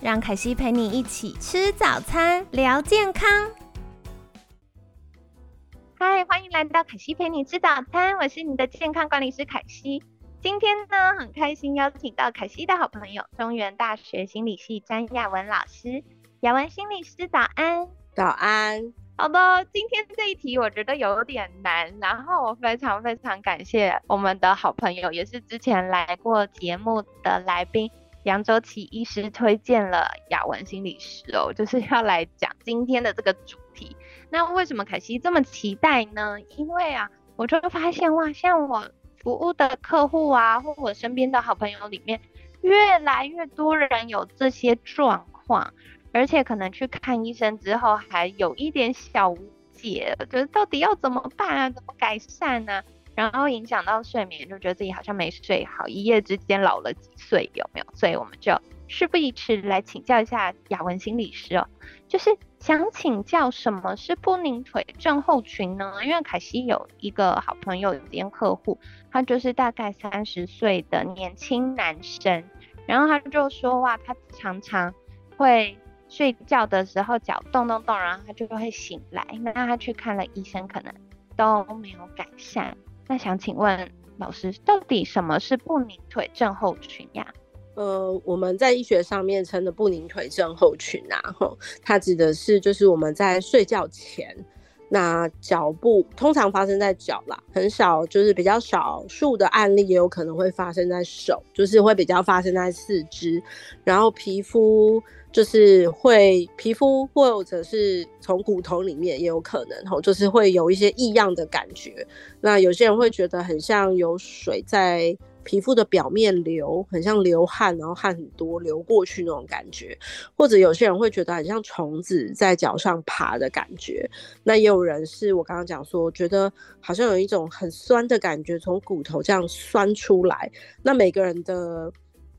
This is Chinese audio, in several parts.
让凯西陪你一起吃早餐，聊健康。嗨，欢迎来到凯西陪你吃早餐，我是你的健康管理师凯西。今天呢，很开心邀请到凯西的好朋友，中原大学心理系詹亚文老师。亚文心理师早安，早安。好的，今天这一题我觉得有点难，然后我非常非常感谢我们的好朋友，也是之前来过节目的来宾。杨周琦医师推荐了雅文心理师哦，就是要来讲今天的这个主题。那为什么凯西这么期待呢？因为啊，我就发现哇，像我服务的客户啊，或我身边的好朋友里面，越来越多人有这些状况，而且可能去看医生之后，还有一点小无解，就是到底要怎么办啊？怎么改善呢？然后影响到睡眠，就觉得自己好像没睡好，一夜之间老了几岁，有没有？所以我们就事不宜迟，来请教一下雅文心理师哦，就是想请教什么是不宁腿症候群呢？因为凯西有一个好朋友，有间客户，他就是大概三十岁的年轻男生，然后他就说哇，他常常会睡觉的时候脚动动动，然后他就会醒来，那他去看了医生，可能都没有改善。那想请问老师，到底什么是不宁腿症候群呀？呃，我们在医学上面称的不宁腿症候群啊，吼，它指的是就是我们在睡觉前，那脚部通常发生在脚啦，很少就是比较少数的案例也有可能会发生在手，就是会比较发生在四肢，然后皮肤。就是会皮肤或者是从骨头里面也有可能吼，就是会有一些异样的感觉。那有些人会觉得很像有水在皮肤的表面流，很像流汗，然后汗很多流过去那种感觉。或者有些人会觉得很像虫子在脚上爬的感觉。那也有人是我刚刚讲说，觉得好像有一种很酸的感觉从骨头这样酸出来。那每个人的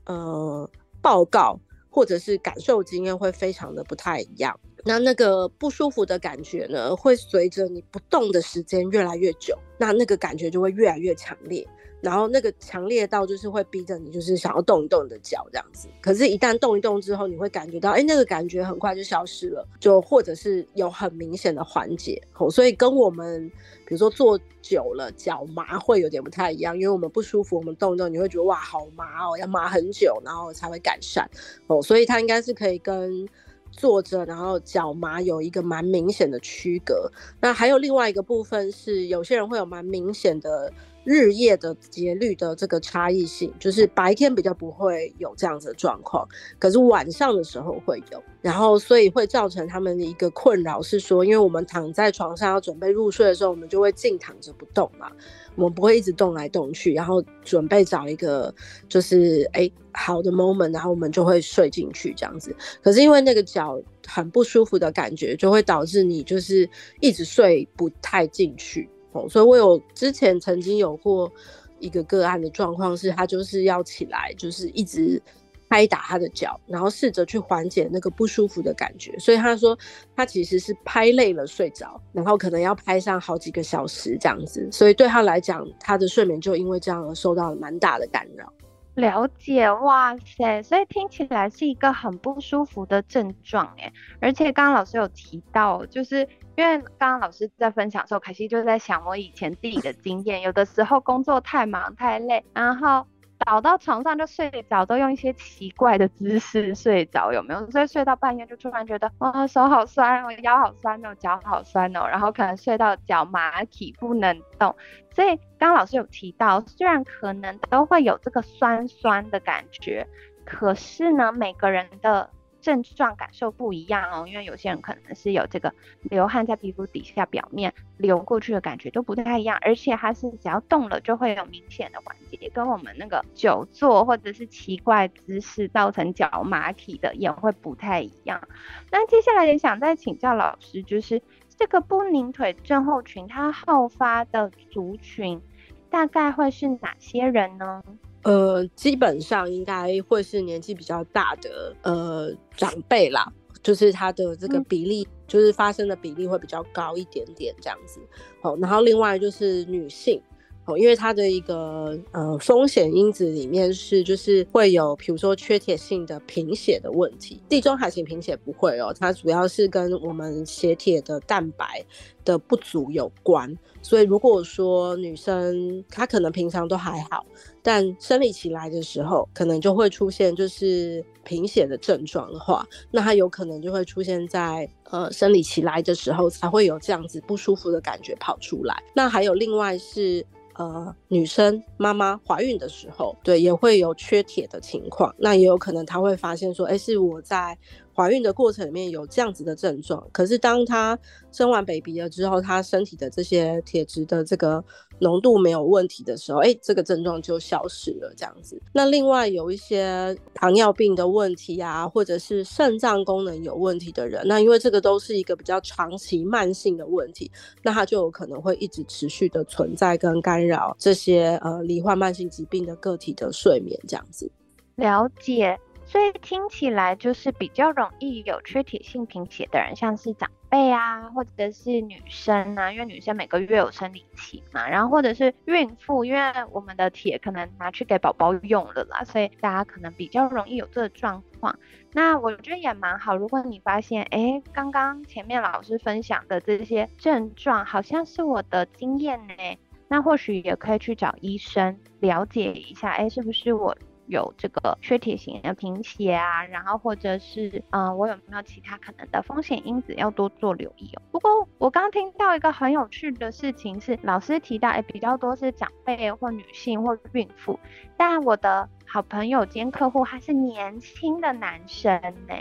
呃报告。或者是感受经验会非常的不太一样，那那个不舒服的感觉呢，会随着你不动的时间越来越久，那那个感觉就会越来越强烈。然后那个强烈到就是会逼着你，就是想要动一动你的脚这样子。可是，一旦动一动之后，你会感觉到，哎，那个感觉很快就消失了，就或者是有很明显的缓解。哦，所以跟我们比如说坐久了脚麻会有点不太一样，因为我们不舒服，我们动一动，你会觉得哇，好麻哦，要麻很久，然后才会改善。哦，所以它应该是可以跟坐着然后脚麻有一个蛮明显的区隔。那还有另外一个部分是，有些人会有蛮明显的。日夜的节律的这个差异性，就是白天比较不会有这样子的状况，可是晚上的时候会有，然后所以会造成他们的一个困扰是说，因为我们躺在床上要准备入睡的时候，我们就会静躺着不动嘛，我们不会一直动来动去，然后准备找一个就是哎好的 moment，然后我们就会睡进去这样子。可是因为那个脚很不舒服的感觉，就会导致你就是一直睡不太进去。所以我有之前曾经有过一个个案的状况，是他就是要起来，就是一直拍打他的脚，然后试着去缓解那个不舒服的感觉。所以他说他其实是拍累了睡着，然后可能要拍上好几个小时这样子。所以对他来讲，他的睡眠就因为这样而受到了蛮大的干扰。了解，哇塞，所以听起来是一个很不舒服的症状哎，而且刚刚老师有提到，就是。因为刚刚老师在分享的时候，凯西就在想我以前自己的经验，有的时候工作太忙太累，然后倒到床上就睡着，都用一些奇怪的姿势睡着，有没有？所以睡到半夜就突然觉得，哇，手好酸，哦腰好酸哦，脚好酸哦，然后可能睡到脚麻体不能动。所以刚刚老师有提到，虽然可能都会有这个酸酸的感觉，可是呢，每个人的症状感受不一样哦，因为有些人可能是有这个流汗在皮肤底下表面流过去的感觉都不太一样，而且它是只要动了就会有明显的缓解，跟我们那个久坐或者是奇怪姿势造成脚麻体的也会不太一样。那接下来也想再请教老师，就是这个不宁腿症候群它好发的族群大概会是哪些人呢？呃，基本上应该会是年纪比较大的呃长辈啦，就是他的这个比例，就是发生的比例会比较高一点点这样子。好，然后另外就是女性，因为它的一个呃风险因子里面是就是会有，比如说缺铁性的贫血的问题，地中海型贫血不会哦，它主要是跟我们血铁的蛋白的不足有关。所以如果说女生她可能平常都还好。但生理期来的时候，可能就会出现就是贫血的症状的话，那她有可能就会出现在呃生理期来的时候才会有这样子不舒服的感觉跑出来。那还有另外是呃女生妈妈怀孕的时候，对也会有缺铁的情况，那也有可能她会发现说，哎，是我在。怀孕的过程里面有这样子的症状，可是当她生完 baby 了之后，她身体的这些铁质的这个浓度没有问题的时候，哎，这个症状就消失了。这样子，那另外有一些糖尿病的问题啊，或者是肾脏功能有问题的人，那因为这个都是一个比较长期慢性的问题，那他就有可能会一直持续的存在跟干扰这些呃罹患慢性疾病的个体的睡眠。这样子，了解。所以听起来就是比较容易有缺铁性贫血的人，像是长辈啊，或者是女生啊，因为女生每个月有生理期嘛，然后或者是孕妇，因为我们的铁可能拿去给宝宝用了啦，所以大家可能比较容易有这个状况。那我觉得也蛮好，如果你发现，哎，刚刚前面老师分享的这些症状好像是我的经验呢，那或许也可以去找医生了解一下，哎，是不是我。有这个缺铁型的贫血啊，然后或者是嗯，我有没有其他可能的风险因子要多做留意哦。不过我刚听到一个很有趣的事情是，老师提到哎，比较多是长辈或女性或孕妇，但我的好朋友兼客户他是年轻的男生呢，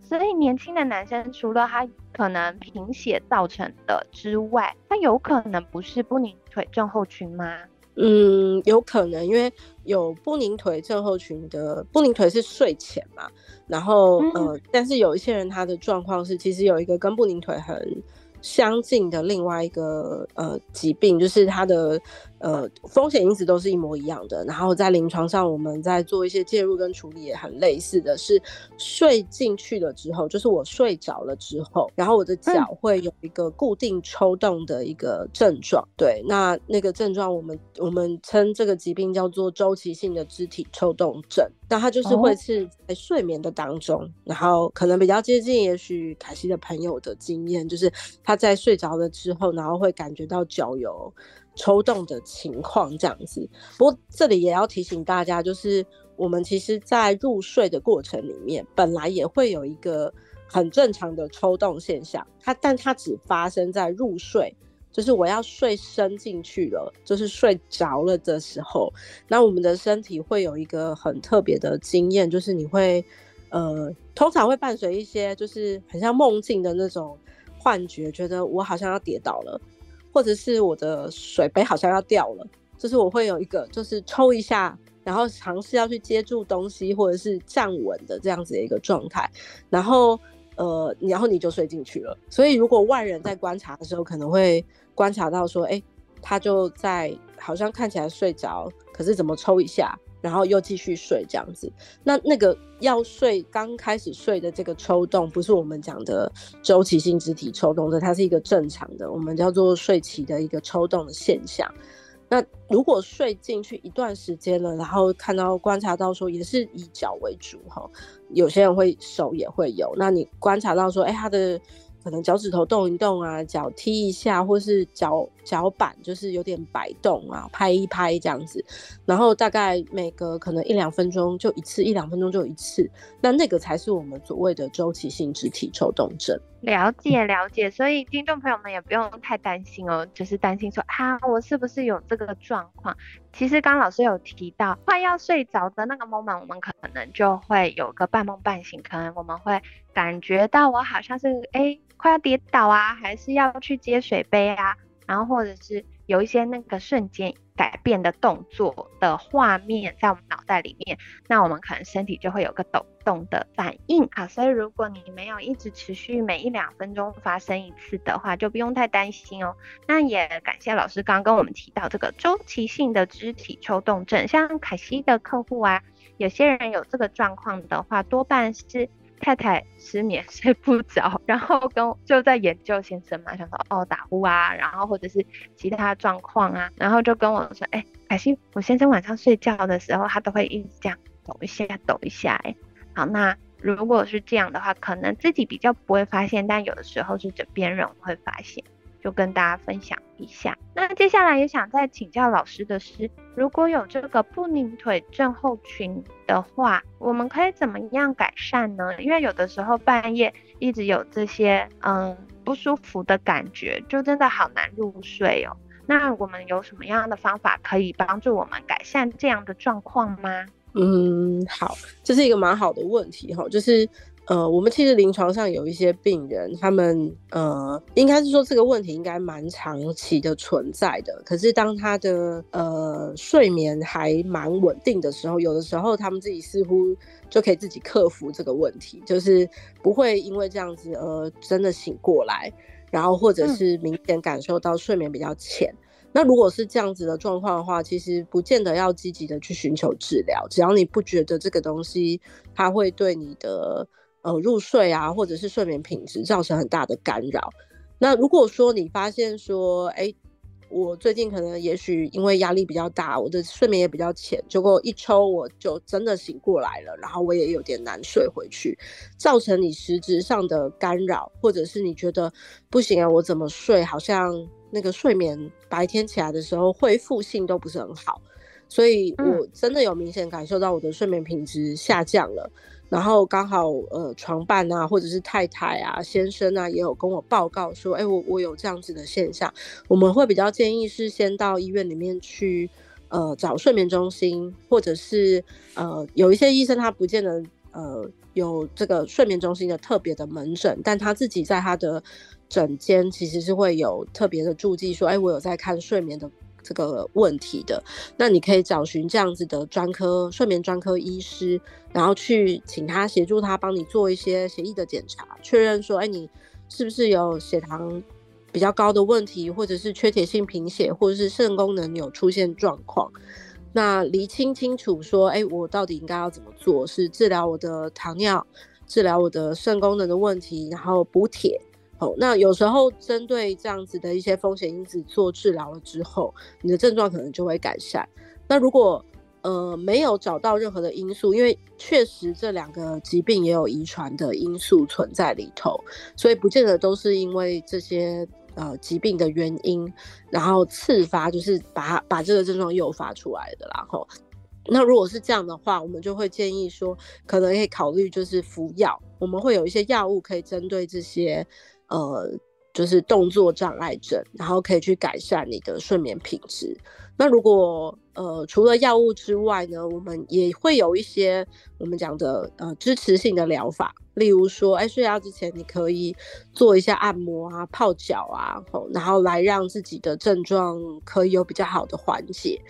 所以年轻的男生除了他可能贫血造成的之外，他有可能不是不宁腿症候群吗？嗯，有可能，因为有不宁腿症候群的不宁腿是睡前嘛，然后呃，但是有一些人他的状况是，其实有一个跟不宁腿很相近的另外一个呃疾病，就是他的。呃，风险因子都是一模一样的。然后在临床上，我们在做一些介入跟处理也很类似的是，睡进去了之后，就是我睡着了之后，然后我的脚会有一个固定抽动的一个症状。对，那那个症状我们我们称这个疾病叫做周期性的肢体抽动症。那它就是会是在睡眠的当中，然后可能比较接近，也许凯西的朋友的经验，就是他在睡着了之后，然后会感觉到脚有。抽动的情况这样子，不过这里也要提醒大家，就是我们其实，在入睡的过程里面，本来也会有一个很正常的抽动现象，它但它只发生在入睡，就是我要睡深进去了，就是睡着了的时候，那我们的身体会有一个很特别的经验，就是你会呃，通常会伴随一些就是很像梦境的那种幻觉，觉得我好像要跌倒了。或者是我的水杯好像要掉了，就是我会有一个，就是抽一下，然后尝试要去接住东西，或者是站稳的这样子的一个状态，然后呃，然后你就睡进去了。所以如果外人在观察的时候，可能会观察到说，哎，他就在好像看起来睡着，可是怎么抽一下？然后又继续睡这样子，那那个要睡刚开始睡的这个抽动，不是我们讲的周期性肢体抽动的，它是一个正常的，我们叫做睡期的一个抽动的现象。那如果睡进去一段时间了，然后看到观察到说也是以脚为主哈，有些人会手也会有，那你观察到说，哎，他的可能脚趾头动一动啊，脚踢一下，或是脚脚板就是有点摆动啊，拍一拍这样子，然后大概每隔可能一两分钟就一次，一两分钟就一次，那那个才是我们所谓的周期性肢体抽动症。了解了解，所以听众朋友们也不用太担心哦，就是担心说啊，我是不是有这个状况？其实刚老师有提到，快要睡着的那个 moment，我们可能就会有个半梦半醒，可能我们会感觉到我好像是哎。快要跌倒啊，还是要去接水杯啊，然后或者是有一些那个瞬间改变的动作的画面在我们脑袋里面，那我们可能身体就会有个抖动的反应啊。所以如果你没有一直持续每一两分钟发生一次的话，就不用太担心哦。那也感谢老师刚刚跟我们提到这个周期性的肢体抽动症，像凯西的客户啊，有些人有这个状况的话，多半是。太太失眠睡不着，然后跟就在研究先生嘛，想说哦打呼啊，然后或者是其他状况啊，然后就跟我说，哎，凯欣，我先生晚上睡觉的时候，他都会一直这样抖一下抖一下，哎，好，那如果是这样的话，可能自己比较不会发现，但有的时候是枕边人会发现。就跟大家分享一下。那接下来也想再请教老师的是，如果有这个不拧腿症候群的话，我们可以怎么样改善呢？因为有的时候半夜一直有这些嗯不舒服的感觉，就真的好难入睡哦。那我们有什么样的方法可以帮助我们改善这样的状况吗？嗯，好，这是一个蛮好的问题哈，就是。呃，我们其实临床上有一些病人，他们呃，应该是说这个问题应该蛮长期的存在的。可是当他的呃睡眠还蛮稳定的时候，有的时候他们自己似乎就可以自己克服这个问题，就是不会因为这样子而真的醒过来，然后或者是明显感受到睡眠比较浅。那如果是这样子的状况的话，其实不见得要积极的去寻求治疗，只要你不觉得这个东西它会对你的。呃，入睡啊，或者是睡眠品质造成很大的干扰。那如果说你发现说，哎，我最近可能也许因为压力比较大，我的睡眠也比较浅，结果一抽我就真的醒过来了，然后我也有点难睡回去，造成你实质上的干扰，或者是你觉得不行啊，我怎么睡好像那个睡眠白天起来的时候恢复性都不是很好，所以我真的有明显感受到我的睡眠品质下降了。然后刚好呃床伴啊，或者是太太啊、先生啊，也有跟我报告说，哎，我我有这样子的现象，我们会比较建议是先到医院里面去，呃找睡眠中心，或者是呃有一些医生他不见得呃有这个睡眠中心的特别的门诊，但他自己在他的诊间其实是会有特别的注记说，哎，我有在看睡眠的。这个问题的，那你可以找寻这样子的专科睡眠专科医师，然后去请他协助他帮你做一些协议的检查，确认说，哎，你是不是有血糖比较高的问题，或者是缺铁性贫血，或者是肾功能有出现状况，那厘清清楚说，哎，我到底应该要怎么做？是治疗我的糖尿，治疗我的肾功能的问题，然后补铁。那有时候针对这样子的一些风险因子做治疗了之后，你的症状可能就会改善。那如果呃没有找到任何的因素，因为确实这两个疾病也有遗传的因素存在里头，所以不见得都是因为这些呃疾病的原因，然后次发就是把把这个症状诱发出来的。然后，那如果是这样的话，我们就会建议说，可能可以考虑就是服药，我们会有一些药物可以针对这些。呃，就是动作障碍症，然后可以去改善你的睡眠品质。那如果呃除了药物之外呢，我们也会有一些我们讲的呃支持性的疗法，例如说，哎，睡觉之前你可以做一下按摩啊、泡脚啊，然后来让自己的症状可以有比较好的缓解，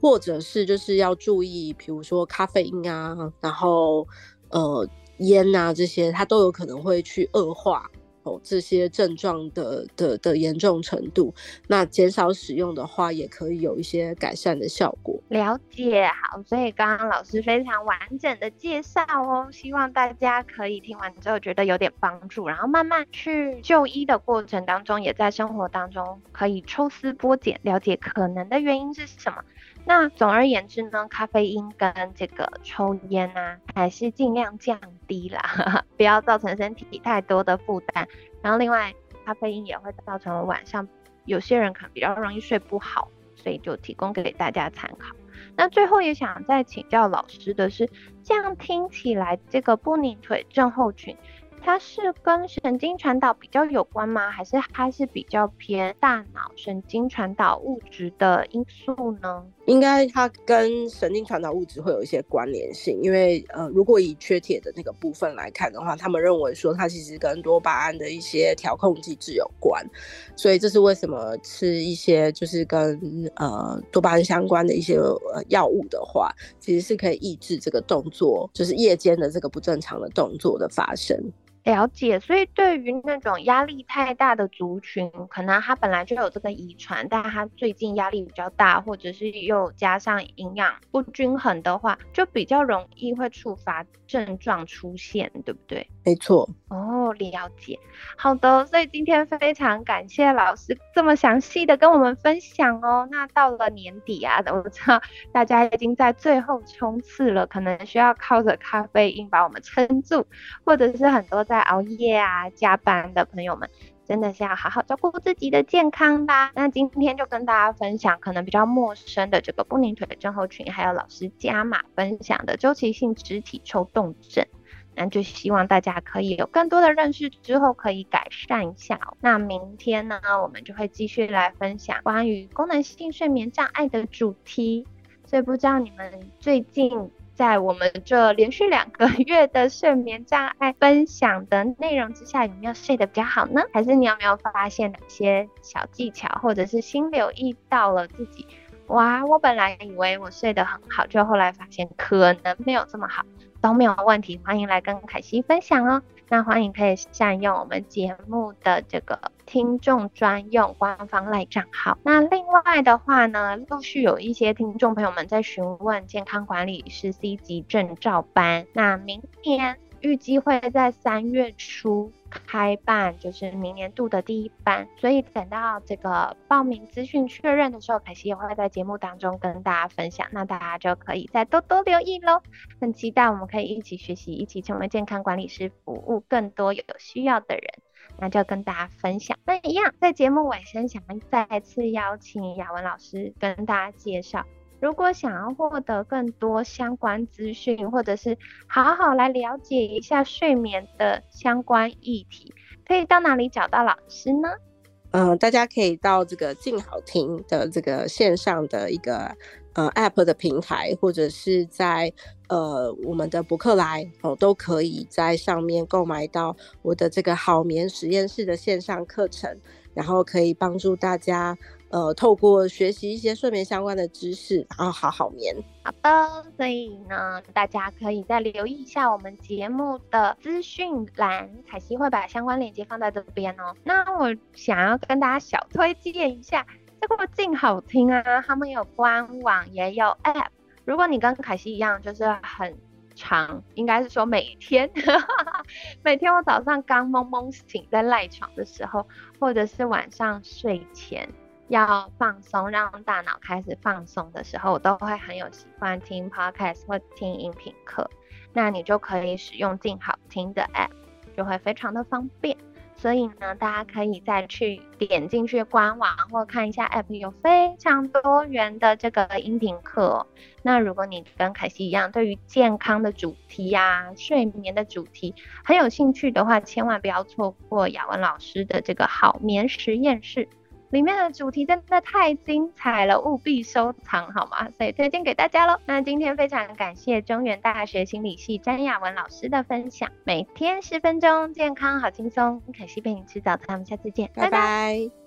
或者是就是要注意，比如说咖啡因啊，然后呃烟啊这些，它都有可能会去恶化。哦，这些症状的的的严重程度，那减少使用的话，也可以有一些改善的效果。了解，好，所以刚刚老师非常完整的介绍哦，希望大家可以听完之后觉得有点帮助，然后慢慢去就医的过程当中，也在生活当中可以抽丝剥茧，了解可能的原因是什么。那总而言之呢，咖啡因跟这个抽烟啊，还是尽量降低啦，不要造成身体太多的负担。然后另外咖啡因也会造成晚上有些人可能比较容易睡不好，所以就提供给大家参考。那最后也想再请教老师的是，这样听起来这个不宁腿症候群。它是跟神经传导比较有关吗？还是它是比较偏大脑神经传导物质的因素呢？应该它跟神经传导物质会有一些关联性，因为呃，如果以缺铁的那个部分来看的话，他们认为说它其实跟多巴胺的一些调控机制有关，所以这是为什么吃一些就是跟呃多巴胺相关的一些呃药物的话，其实是可以抑制这个动作，就是夜间的这个不正常的动作的发生。了解，所以对于那种压力太大的族群，可能他本来就有这个遗传，但他最近压力比较大，或者是又加上营养不均衡的话，就比较容易会触发症状出现，对不对？没错。哦，了解。好的，所以今天非常感谢老师这么详细的跟我们分享哦。那到了年底啊，我知道大家已经在最后冲刺了，可能需要靠着咖啡因把我们撑住，或者是很多在。在熬夜啊、加班的朋友们，真的是要好好照顾自己的健康啦。那今天就跟大家分享可能比较陌生的这个不宁腿症候群，还有老师加码分享的周期性肢体抽动症。那就希望大家可以有更多的认识，之后可以改善一下。那明天呢，我们就会继续来分享关于功能性睡眠障碍的主题。所以不知道你们最近。在我们这连续两个 月的睡眠障碍分享的内容之下，有没有睡得比较好呢？还是你有没有发现哪些小技巧，或者是新留意到了自己？哇，我本来以为我睡得很好，就后来发现可能没有这么好，都没有问题。欢迎来跟凯西分享哦。那欢迎可以善用我们节目的这个听众专用官方赖账号。那另外的话呢，陆续有一些听众朋友们在询问健康管理师 C 级证照班。那明年。预计会在三月初开办，就是明年度的第一班，所以等到这个报名资讯确认的时候，凯西也会在节目当中跟大家分享，那大家就可以再多多留意喽。很期待我们可以一起学习，一起成为健康管理师，服务更多有需要的人。那就跟大家分享。那一样，在节目尾声，想再次邀请雅文老师跟大家介绍。如果想要获得更多相关资讯，或者是好好来了解一下睡眠的相关议题，可以到哪里找到老师呢？嗯，大家可以到这个静好听的这个线上的一个呃 App 的平台，或者是在呃我们的博客来哦，都可以在上面购买到我的这个好眠实验室的线上课程，然后可以帮助大家。呃，透过学习一些睡眠相关的知识，然后好好眠。好的，所以呢，大家可以再留意一下我们节目的资讯栏，凯西会把相关链接放在这边哦。那我想要跟大家小推荐一下，这个静好听啊，他们有官网也有 App。如果你跟凯西一样，就是很长，应该是说每天，每天我早上刚蒙蒙醒在赖床的时候，或者是晚上睡前。要放松，让大脑开始放松的时候，我都会很有习惯听 podcast 或听音频课。那你就可以使用静好听的 app，就会非常的方便。所以呢，大家可以再去点进去官网或看一下 app，有非常多元的这个音频课。那如果你跟凯西一样，对于健康的主题呀、睡眠的主题很有兴趣的话，千万不要错过雅文老师的这个好眠实验室。里面的主题真的太精彩了，务必收藏好吗？所以推荐给大家喽。那今天非常感谢中原大学心理系詹雅文老师的分享，每天十分钟，健康好轻松。可惜陪你吃早餐，我们下次见，拜拜。